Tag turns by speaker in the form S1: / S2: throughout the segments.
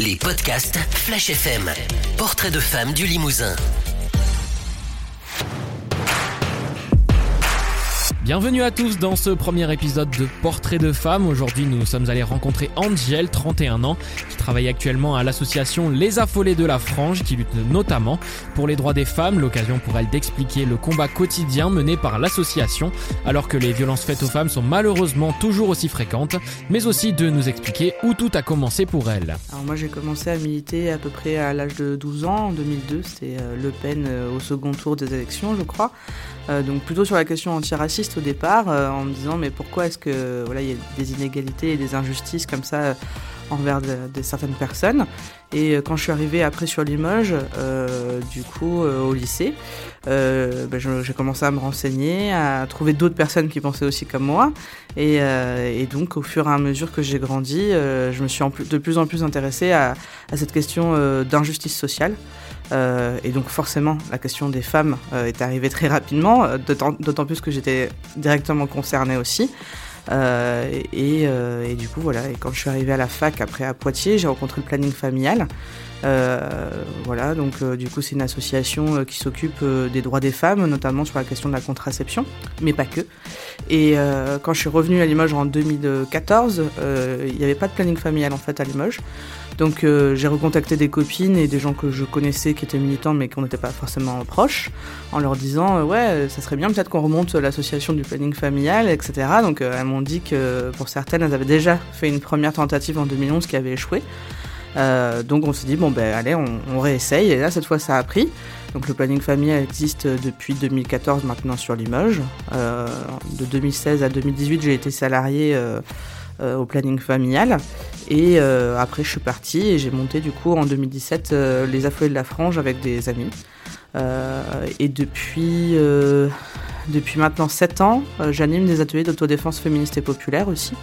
S1: les podcasts Flash FM. Portrait de femme du Limousin.
S2: Bienvenue à tous dans ce premier épisode de Portrait de femme. Aujourd'hui, nous sommes allés rencontrer Angel, 31 ans, qui travaille actuellement à l'association Les Affolés de la Frange, qui lutte notamment pour les droits des femmes. L'occasion pour elle d'expliquer le combat quotidien mené par l'association, alors que les violences faites aux femmes sont malheureusement toujours aussi fréquentes, mais aussi de nous expliquer où tout a commencé pour elle.
S3: Alors moi, j'ai commencé à militer à peu près à l'âge de 12 ans, en 2002. C'était euh, Le Pen euh, au second tour des élections, je crois. Euh, donc plutôt sur la question antiraciste départ, euh, en me disant mais pourquoi est-ce que voilà il y a des inégalités et des injustices comme ça euh, envers de, certaines personnes. Et quand je suis arrivée après sur Limoges, du coup au lycée, ben, j'ai commencé à me renseigner, à trouver d'autres personnes qui pensaient aussi comme moi. Et, donc au fur et à mesure que j'ai grandi, je me suis de plus en plus intéressée à cette question d'injustice sociale. Euh, et donc forcément, la question des femmes euh, est arrivée très rapidement, euh, d'autant plus que j'étais directement concernée aussi. Et, et, du coup, voilà. Et quand je suis arrivée à la fac, après à Poitiers, j'ai rencontré le planning familial. Voilà, donc du coup, c'est une association qui s'occupe des droits des femmes, notamment sur la question de la contraception, mais pas que. Et quand je suis revenue à Limoges en 2014, il n'y avait pas de planning familial en fait à Limoges. Donc euh, j'ai recontacté des copines et des gens que je connaissais qui étaient militants mais qu'on n'était pas forcément proches, en leur disant euh, ouais ça serait bien peut-être qu'on remonte l'association du planning familial, etc. Donc euh, elles m'ont dit que pour certaines elles avaient déjà fait une première tentative en 2011 qui avait échoué. Donc on s'est dit bon ben allez on, on, réessaye et là cette fois ça a pris. Donc le planning familial existe depuis 2014 maintenant sur Limoges. De 2016 à 2018 j'ai été salarié euh, au planning familial. Et euh, après, je suis partie et j'ai monté du coup en 2017 euh, les Affolés de la Frange avec des amis. et depuis, depuis maintenant 7 ans, j'anime des ateliers d'autodéfense féministe et populaire aussi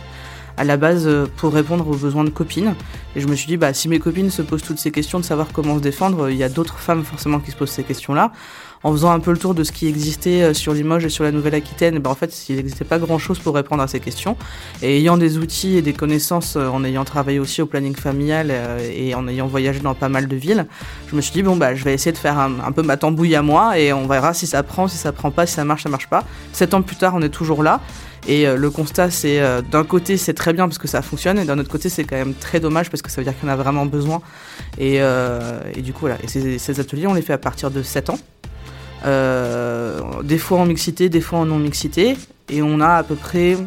S3: à la base pour répondre aux besoins de copines. Et je me suis dit, bah, si mes copines se posent toutes ces questions de savoir comment se défendre, il y a d'autres femmes forcément qui se posent ces questions-là en faisant un peu le tour de ce qui existait euh, sur Limoges et sur la Nouvelle-Aquitaine, ben en fait, il n'existait pas grand-chose pour répondre à ces questions. Et ayant des outils et des connaissances, euh, en ayant travaillé aussi au planning familial euh, et en ayant voyagé dans pas mal de villes, je me suis dit, bon, bah, je vais essayer de faire un, peu ma tambouille à moi et on verra si ça prend, si ça prend pas, si ça marche, ça marche pas. Sept ans plus tard, on est toujours là. Et le constat, c'est d'un côté, c'est très bien parce que ça fonctionne, et d'un autre côté, c'est quand même très dommage parce que ça veut dire qu'on a vraiment besoin. Et, du coup, voilà. Ces, ateliers, on les fait à partir de 7 ans. Euh, des fois en mixité, des fois en non-mixité. Et on a à peu près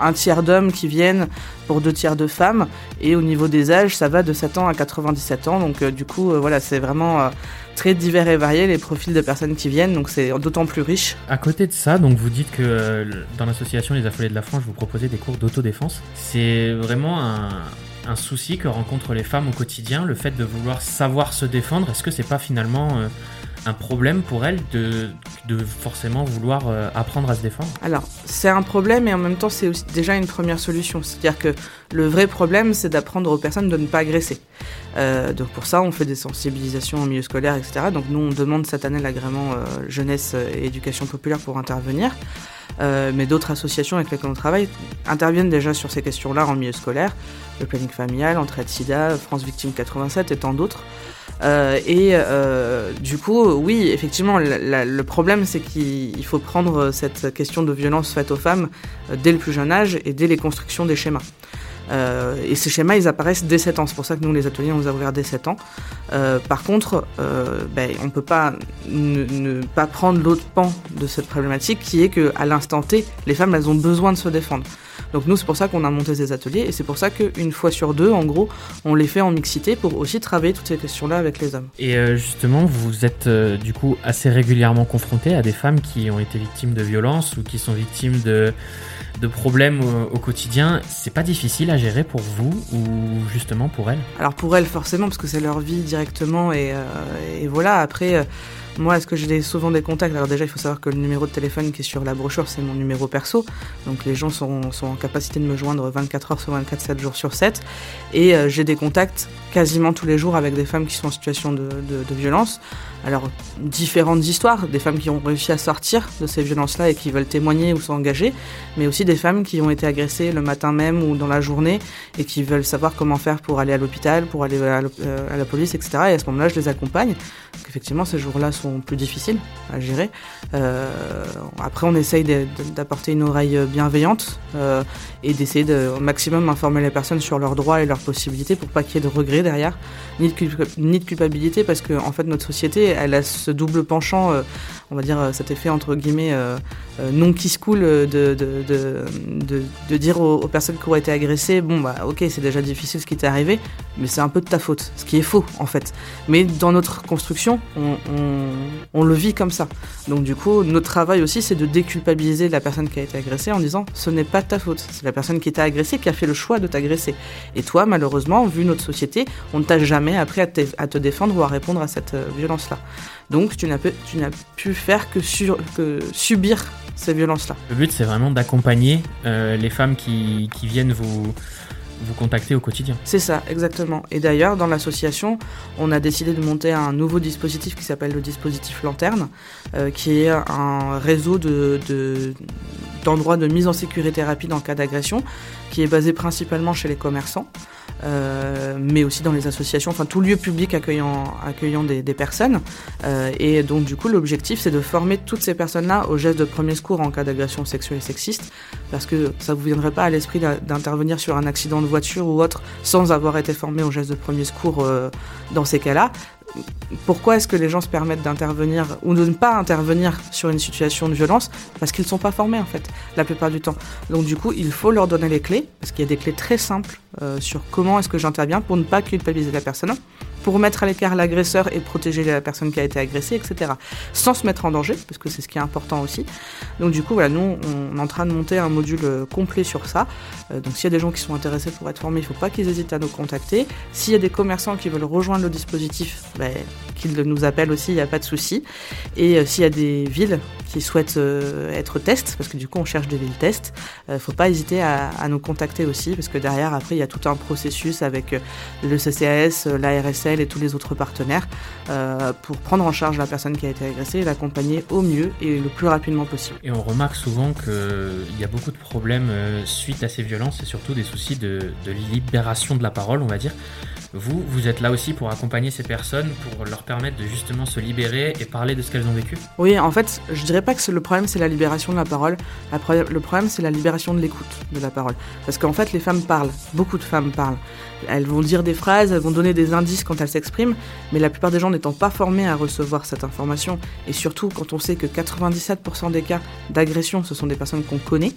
S3: un tiers d'hommes qui viennent pour deux tiers de femmes. Et au niveau des âges, ça va de 7 ans à 97 ans. Donc euh, du coup, euh, voilà, c'est vraiment très divers et varié les profils de personnes qui viennent. Donc c'est d'autant plus riche.
S2: À côté de ça, donc vous dites que dans l'association Les Affolés de la France, vous proposez des cours d'autodéfense. C'est vraiment un, un, souci que rencontrent les femmes au quotidien, le fait de vouloir savoir se défendre. Est-ce que c'est pas finalement un problème pour elles de, de forcément vouloir euh, apprendre à se défendre
S3: Alors, c'est un problème et en même temps, c'est déjà une première solution. C'est-à-dire que le vrai problème, c'est d'apprendre aux personnes de ne pas agresser. Euh, donc pour ça, on fait des sensibilisations au milieu scolaire, etc. Donc nous, on demande cette année l'agrément euh, jeunesse et éducation populaire pour intervenir. Mais d'autres associations avec lesquelles on travaille interviennent déjà sur ces questions-là en milieu scolaire, le planning familial, Entraide SIDA, France Victime 87 et tant d'autres. Euh, et euh, du coup, oui, effectivement, le problème, c'est qu'il faut prendre cette question de violence faite aux femmes euh, dès le plus jeune âge et dès les constructions des schémas. Euh, et ces schémas, ils apparaissent dès 7 ans. C'est pour ça que nous, les ateliers, on les a ouverts dès 7 ans. Euh, par contre, ben, on ne peut pas ne, ne pas prendre l'autre pan de cette problématique qui est qu'à l'instant T, les femmes, elles ont besoin de se défendre. Donc nous, c'est pour ça qu'on a monté ces ateliers et c'est pour ça qu'une fois sur deux, en gros, on les fait en mixité pour aussi travailler toutes ces questions-là avec les hommes.
S2: Et euh, justement, vous êtes euh, du coup assez régulièrement confronté à des femmes qui ont été victimes de violences ou qui sont victimes de de problèmes au, quotidien, c'est pas difficile à gérer pour vous ou justement pour elles?
S3: Alors pour elles forcément parce que c'est leur vie directement et, euh, et voilà. Après moi est-ce que j'ai souvent des contacts Alors déjà il faut savoir que le numéro de téléphone qui est sur la brochure c'est mon numéro perso. Donc les gens sont, en capacité de me joindre 24 heures sur 24 7 jours sur 7 et euh, j'ai des contacts quasiment tous les jours avec des femmes qui sont en situation de, violence. Alors, différentes histoires, des femmes qui ont réussi à sortir de ces violences-là et qui veulent témoigner ou s'engager, mais aussi des femmes qui ont été agressées le matin même ou dans la journée et qui veulent savoir comment faire pour aller à l'hôpital, pour aller à, euh, la police, etc. Et à ce moment-là, je les accompagne. Parce qu'effectivement, ces jours-là sont plus difficiles à gérer. Euh, après, on essaye d'apporter une oreille bienveillante euh, et d'essayer de, au maximum informer les personnes sur leurs droits et leurs possibilités pour pas qu'il y ait de regrets derrière, ni de, culpabilité, parce que en fait notre société, elle a ce double penchant, euh, on va dire cet effet entre guillemets euh, euh, non qui cool de, de, de, de, dire aux, personnes qui ont été agressées, bon bah ok c'est déjà difficile ce qui t'est arrivé, mais c'est un peu de ta faute, ce qui est faux en fait. Mais dans notre construction, on, on, on le vit comme ça. Donc du coup, notre travail aussi, c'est de déculpabiliser la personne qui a été agressée en disant ce n'est pas ta faute, c'est la personne qui t'a agressé qui a fait le choix de t'agresser. Et toi, malheureusement, vu notre société, on ne t'a jamais appris à te, défendre ou à répondre à cette euh, violence-là. Donc tu n'as pu, pu faire que, que subir ces violences-là.
S2: Le but, c'est vraiment d'accompagner euh, les femmes qui, qui viennent vous vous contacter au quotidien.
S3: C'est ça, exactement. Et d'ailleurs, dans l'association, on a décidé de monter un nouveau dispositif qui s'appelle le dispositif Lanterne, euh, qui est un réseau de, d'endroits de mise en sécurité rapide en cas d'agression, qui est basé principalement chez les commerçants. Euh, mais aussi dans les associations, enfin tout lieu public accueillant, accueillant des, personnes. Euh, et donc du coup, l'objectif, c'est de former toutes ces personnes-là aux gestes de premier secours en cas d'agression sexuelle et sexiste, parce que ça vous viendrait pas à l'esprit d'intervenir sur un accident de voiture ou autre sans avoir été formé aux gestes de premier secours euh, dans ces cas-là pourquoi est-ce que les gens se permettent d'intervenir ou de ne pas intervenir sur une situation de violence? Parce qu'ils ne sont pas formés en fait, la plupart du temps. Donc du coup, il faut leur donner les clés, parce qu'il y a des clés très simples euh, sur comment est-ce que j'interviens pour ne pas culpabiliser la personne pour mettre à l'écart l'agresseur et protéger la personne qui a été agressée, etc. Sans se mettre en danger, parce que c'est ce qui est important aussi. Donc du coup, voilà, nous, on est en train de monter un module euh, complet sur ça. Euh, donc s'il y a des gens qui sont intéressés pour être formés, il ne faut pas qu'ils hésitent à nous contacter. S'il y a des commerçants qui veulent rejoindre le dispositif, ben, qu'ils nous appellent aussi, il n'y a pas de souci. Et euh, s'il y a des villes qui souhaitent être test, parce que du coup on cherche des villes test, il ne faut pas hésiter à, nous contacter aussi, parce que derrière, après, il y a tout un processus avec le CCAS, la Et tous les autres partenaires euh, pour prendre en charge la personne qui a été agressée et l'accompagner au mieux et le plus rapidement possible.
S2: Et on remarque souvent qu'il y a beaucoup de problèmes euh, suite à ces violences et surtout des soucis de libération de la parole, on va dire. Vous, vous êtes là aussi pour accompagner ces personnes, pour leur permettre de justement se libérer et parler de ce qu'elles ont vécu
S3: Oui, en fait, je dirais pas que le problème c'est la libération de la parole. Le problème c'est la libération de l'écoute de la parole. Parce qu'en fait, les femmes parlent. Beaucoup de femmes parlent. Elles vont dire des phrases, elles vont donner des indices quand elles s'expriment, mais la plupart des gens n'étant pas formés à recevoir cette information, et surtout quand on sait que 97% des cas d'agression, ce sont des personnes qu'on connaît,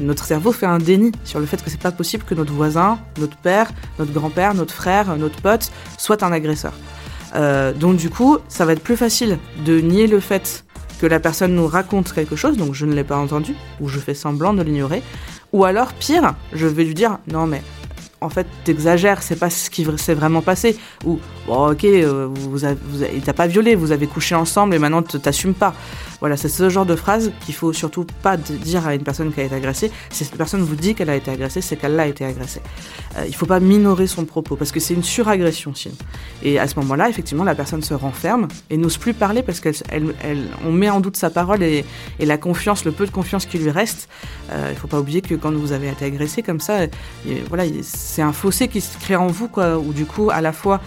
S3: notre cerveau fait un déni sur le fait que c'est pas possible que notre voisin, notre père, notre grand-père, notre frère, notre pote soit un agresseur. Euh, donc du coup, ça va être plus facile de nier le fait que la personne nous raconte quelque chose, donc je ne l'ai pas entendu, ou je fais semblant de l'ignorer, ou alors pire, je vais lui dire non mais en fait, t'exagères, c'est pas ce qui s'est vraiment passé. Ou, bon, ok, euh, vous, vous t'a pas violé, vous avez couché ensemble et maintenant t'assumes pas. Voilà, c'est ce genre de phrase qu'il faut surtout pas dire à une personne qui a été agressée. Si cette personne vous dit qu'elle a été agressée, c'est qu'elle a été agressée. Euh, il faut pas minorer son propos parce que c'est une suragression sinon. Et à ce moment-là, effectivement, la personne se renferme et n'ose plus parler parce qu'on met en doute sa parole et, et, la confiance, le peu de confiance qui lui reste. Euh, il faut pas oublier que quand vous avez été agressé comme ça, voilà, c'est un fossé qui se crée en vous, quoi, où du coup, à la fois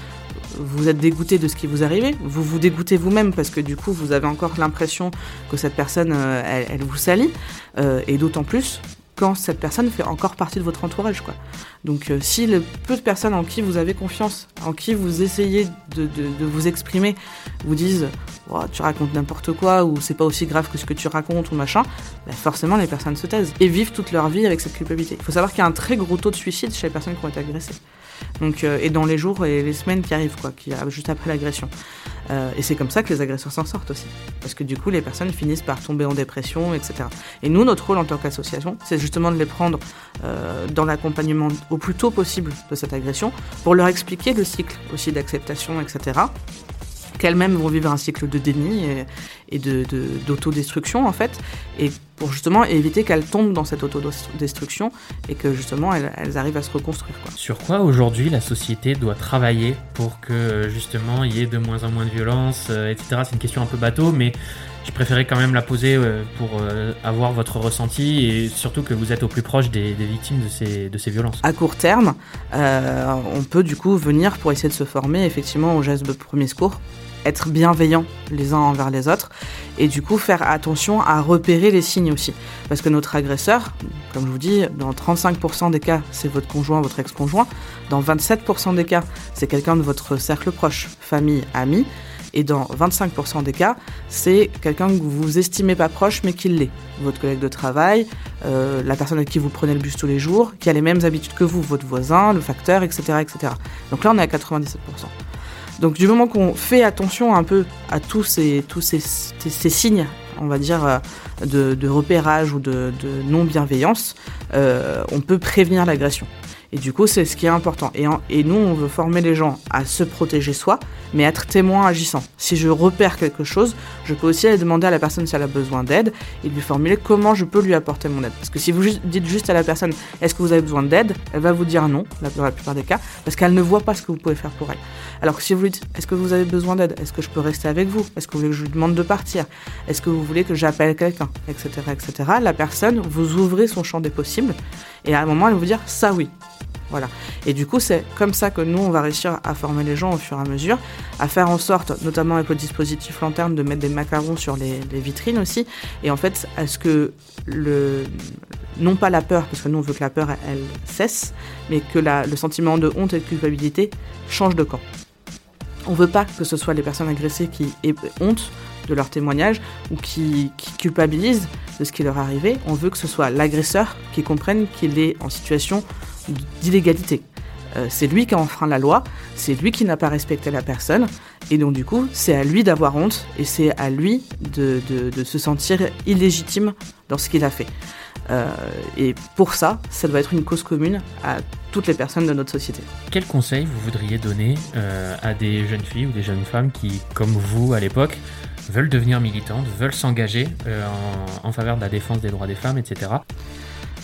S3: vous êtes dégoûté de ce qui vous arrive, vous vous dégoûtez vous-même parce que du coup vous avez encore l'impression que cette personne euh, elle, vous salit, euh, et d'autant plus quand cette personne fait encore partie de votre entourage. Quoi. Donc euh, si le peu de personnes en qui vous avez confiance, en qui vous essayez de, vous exprimer, vous disent oh, tu racontes n'importe quoi ou c'est pas aussi grave que ce que tu racontes ou machin, bah, forcément les personnes se taisent et vivent toute leur vie avec cette culpabilité. Il faut savoir qu'il y a un très gros taux de suicide chez les personnes qui ont été agressées. Donc, euh, et dans les jours et les semaines qui arrivent, quoi, juste après l'agression. Euh, et c'est comme ça que les agresseurs s'en sortent aussi. Parce que du coup, les personnes finissent par tomber en dépression, etc. Et nous, notre rôle en tant qu'association, c'est justement de les prendre euh, dans l'accompagnement au plus tôt possible de cette agression, pour leur expliquer le cycle aussi d'acceptation, etc qu'elles-mêmes vont vivre un cycle de déni et, et d'autodestruction en fait, et pour justement éviter qu'elles tombent dans cette autodestruction et que justement elles, elles arrivent à se reconstruire. Quoi.
S2: Sur quoi aujourd'hui la société doit travailler pour que justement il y ait de moins en moins de violence, euh, etc. C'est une question un peu bateau, mais je préférais quand même la poser euh, pour euh, avoir votre ressenti et surtout que vous êtes au plus proche des, des victimes de ces, de ces violences.
S3: À court terme, euh, on peut du coup venir pour essayer de se former effectivement aux gestes de premier secours, être bienveillant les uns envers les autres et du coup faire attention à repérer les signes aussi. Parce que notre agresseur, comme je vous dis, dans 35% des cas, c'est votre conjoint, votre ex-conjoint. Dans 27% des cas, c'est quelqu'un de votre cercle proche, famille, amis. Et dans 25% des cas, c'est quelqu'un que vous estimez pas proche mais qui l'est. Votre collègue de travail, euh, la personne avec qui vous prenez le bus tous les jours, qui a les mêmes habitudes que vous, votre voisin, le facteur, etc. etc. Donc là, on est à 97%. Donc du moment qu'on fait attention un peu à tous ces, tous ces, signes, on va dire, euh, de, repérage ou de, de non-bienveillance, euh, on peut prévenir l'agression. Et du coup, c'est ce qui est important. Et, nous, on veut former les gens à se protéger soi, mais être témoin agissant. Si je repère quelque chose, je peux aussi aller demander à la personne si elle a besoin d'aide et lui formuler comment je peux lui apporter mon aide. Parce que si vous dites juste à la personne est-ce que vous avez besoin d'aide, elle va vous dire non, dans la plupart des cas, parce qu'elle ne voit pas ce que vous pouvez faire pour elle. Alors que si vous lui dites est-ce que vous avez besoin d'aide, est-ce que je peux rester avec vous, est-ce que vous voulez que je lui demande de partir, est-ce que vous voulez que j'appelle quelqu'un, etc., etc., la personne, vous ouvrez son champ des possibles et à un moment, elle va vous dire ça oui. Voilà. Et du coup, c'est comme ça que nous, on va réussir à former les gens au fur et à mesure, à faire en sorte, notamment avec le dispositif lanterne, de mettre des macarons sur les, vitrines aussi, et en fait, à ce que le, non pas la peur, parce que nous on veut que la peur elle, cesse, mais que le sentiment de honte et de culpabilité change de camp. On veut pas que ce soit les personnes agressées qui aient honte de leur témoignage ou qui, qui culpabilisent de ce qui leur est arrivé. On veut que ce soit l'agresseur qui comprenne qu'il est en situation d'illégalité. Euh, c'est lui qui a enfreint la loi, c'est lui qui n'a pas respecté la personne, et donc du coup, c'est à lui d'avoir honte, et c'est à lui de, se sentir illégitime dans ce qu'il a fait. Euh, et pour ça, ça doit être une cause commune à toutes les personnes de notre société.
S2: Quel conseil vous voudriez donner euh, à des jeunes filles ou des jeunes femmes qui, comme vous à l'époque, veulent devenir militantes, veulent s'engager en, en faveur de la défense des droits des femmes, etc.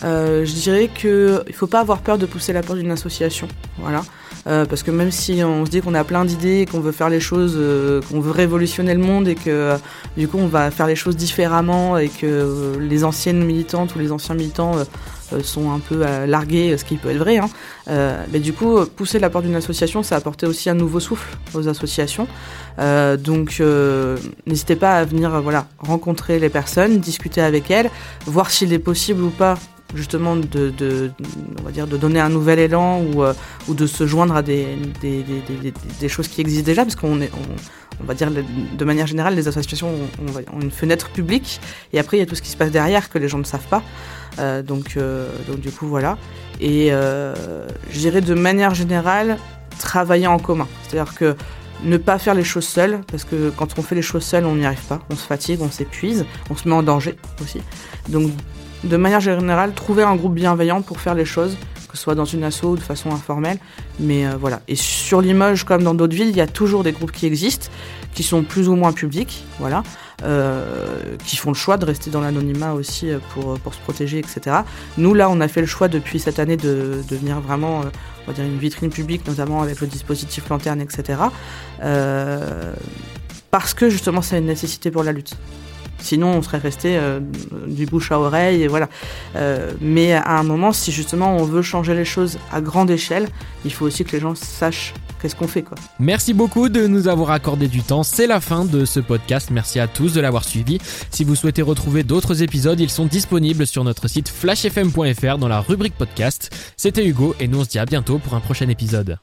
S3: Euh, je dirais qu'il ne faut pas avoir peur de pousser la porte d'une association. Voilà. Euh, parce que même si on se dit qu'on a plein d'idées, qu'on veut faire les choses, euh, qu'on veut révolutionner le monde et que du coup on va faire les choses différemment et que les anciennes militantes ou les anciens militants sont un peu largués, ce qui peut être vrai. Hein. mais du coup, pousser la porte d'une association, ça apporter aussi un nouveau souffle aux associations. donc, n'hésitez pas à venir, voilà, rencontrer les personnes, discuter avec elles, voir s'il est possible ou pas justement de, on va dire de donner un nouvel élan ou, euh, ou de se joindre à des, des, des, des, choses qui existent déjà parce qu'on est on, va dire de manière générale les associations ont, une fenêtre publique et après il y a tout ce qui se passe derrière que les gens ne savent pas. Euh, donc, euh, donc du coup voilà. Et je dirais de manière générale travailler en commun. C'est à dire que ne pas faire les choses seules, parce que quand on fait les choses seules, on n'y arrive pas, on se fatigue, on s'épuise, on se met en danger aussi. Donc de manière générale, trouver un groupe bienveillant pour faire les choses, que ce soit dans une asso ou de façon informelle. Mais euh, voilà. Et sur Limoges, comme dans d'autres villes, il y a toujours des groupes qui existent, qui sont plus ou moins publics, voilà, euh, qui font le choix de rester dans l'anonymat aussi euh, pour, se protéger, etc. Nous, là, on a fait le choix depuis cette année de devenir vraiment, une vitrine publique, notamment avec le dispositif lanterne, etc. Parce que justement, c'est une nécessité pour la lutte. Sinon, on serait resté euh, du bouche à oreille, et voilà. Euh, mais à un moment, si justement on veut changer les choses à grande échelle, il faut aussi que les gens sachent qu'est-ce qu'on fait, quoi.
S2: Merci beaucoup de nous avoir accordé du temps. C'est la fin de ce podcast. Merci à tous de l'avoir suivi. Si vous souhaitez retrouver d'autres épisodes, ils sont disponibles sur notre site flashfm.fr dans la rubrique podcast. C'était Hugo et nous on se dit à bientôt pour un prochain épisode.